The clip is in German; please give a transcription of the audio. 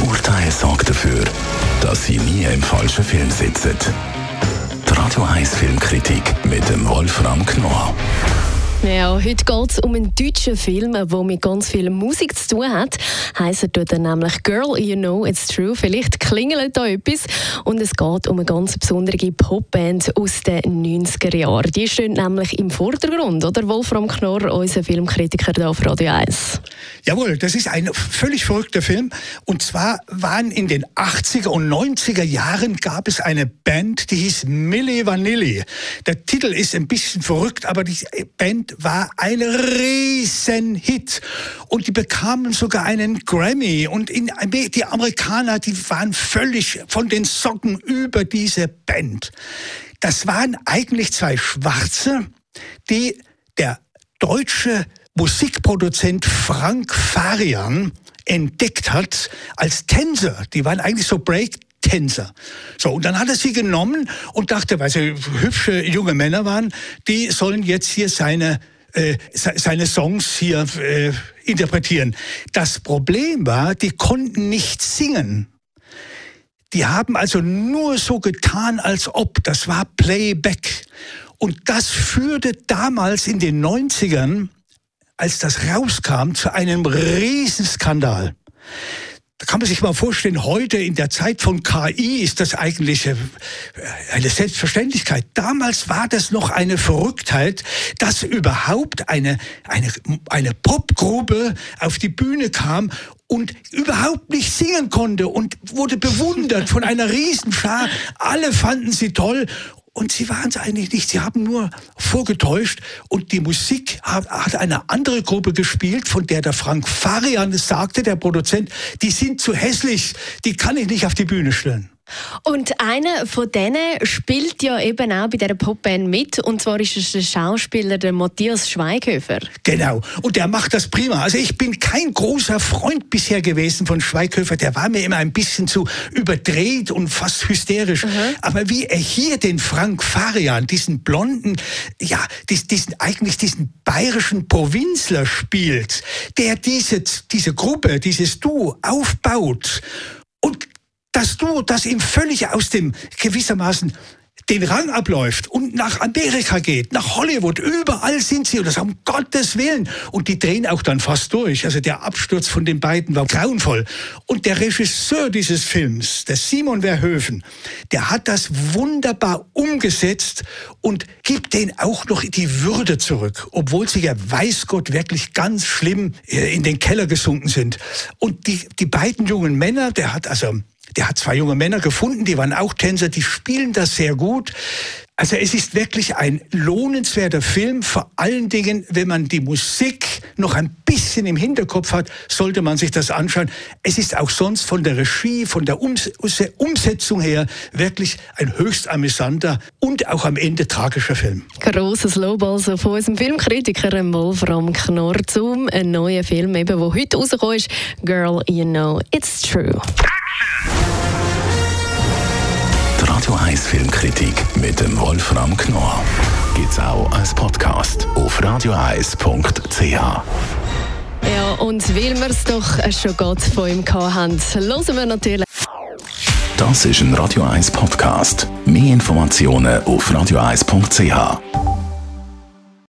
Urteil sorgt dafür, dass Sie nie im falschen Film sitzen. Die Radio 1 Filmkritik mit dem Wolfram Knorr. Ja, heute geht es um einen deutschen Film, der mit ganz viel Musik zu tun hat. Heißt er nämlich Girl, You Know It's True. Vielleicht klingelt da etwas. Und es geht um eine ganz besondere Popband aus den 90er Jahren. Die stehen nämlich im Vordergrund, oder? Wolfram Knorr, unser Filmkritiker hier auf Radio 1. Jawohl, das ist ein völlig verrückter Film. Und zwar waren in den 80er und 90er Jahren gab es eine Band, die hieß Milli Vanilli. Der Titel ist ein bisschen verrückt, aber die Band war ein Riesenhit. Und die bekamen sogar einen Grammy. Und in, die Amerikaner, die waren völlig von den Socken über diese Band. Das waren eigentlich zwei Schwarze, die der deutsche Musikproduzent Frank Farian entdeckt hat als Tänzer. Die waren eigentlich so Break Tänzer. So, und dann hat er sie genommen und dachte, weil sie hübsche junge Männer waren, die sollen jetzt hier seine äh, seine Songs hier äh, interpretieren. Das Problem war, die konnten nicht singen. Die haben also nur so getan, als ob. Das war Playback. Und das führte damals in den 90ern, als das rauskam, zu einem Riesenskandal. Da kann man sich mal vorstellen, heute in der Zeit von KI ist das eigentlich äh, eine Selbstverständlichkeit. Damals war das noch eine Verrücktheit, dass überhaupt eine, eine, eine Popgruppe auf die Bühne kam und überhaupt nicht singen konnte und wurde bewundert von einer Riesenschar. Alle fanden sie toll und sie waren es eigentlich nicht. Sie haben nur vorgetäuscht. Und die Musik hat eine andere Gruppe gespielt, von der der Frank Farian sagte, der Produzent, die sind zu hässlich, die kann ich nicht auf die Bühne stellen. Und einer von denen spielt ja eben auch bei dieser Popband mit. Und zwar ist es der Schauspieler der Matthias Schweighöfer. Genau. Und der macht das prima. Also ich bin kein großer Freund bisher gewesen von Schweighöfer. Der war mir immer ein bisschen zu überdreht und fast hysterisch. Mhm. Aber wie er hier den Frank Farian, diesen blonden, ja, diesen, eigentlich diesen bayerischen Provinzler spielt, der diese, diese Gruppe, dieses Duo aufbaut und das du, das ihm völlig aus dem gewissermaßen den Rang abläuft und nach Amerika geht, nach Hollywood, überall sind sie und das um Gottes Willen. Und die drehen auch dann fast durch. Also der Absturz von den beiden war grauenvoll. Und der Regisseur dieses Films, der Simon Verhoeven, der hat das wunderbar umgesetzt und gibt den auch noch die Würde zurück, obwohl sie ja weiß Gott wirklich ganz schlimm äh, in den Keller gesunken sind. Und die, die beiden jungen Männer, der hat also der hat zwei junge Männer gefunden, die waren auch Tänzer, die spielen das sehr gut. Also es ist wirklich ein lohnenswerter Film. Vor allen Dingen, wenn man die Musik noch ein bisschen im Hinterkopf hat, sollte man sich das anschauen. Es ist auch sonst von der Regie, von der Umsetzung her wirklich ein höchst amüsanter und auch am Ende tragischer Film. Großes Lob also von unserem Filmkritiker Wolfram Knorr zum neuen Film, eben, der heute rausgekommen ist. Girl, you know, it's true. 1 Filmkritik mit dem Wolfram Knorr gibt es auch als Podcast auf radioeis.ch. Ja, und weil wir es doch schon gerade von ihm haben, hören wir natürlich. Das ist ein Radio 1 Podcast. Mehr Informationen auf radioeis.ch.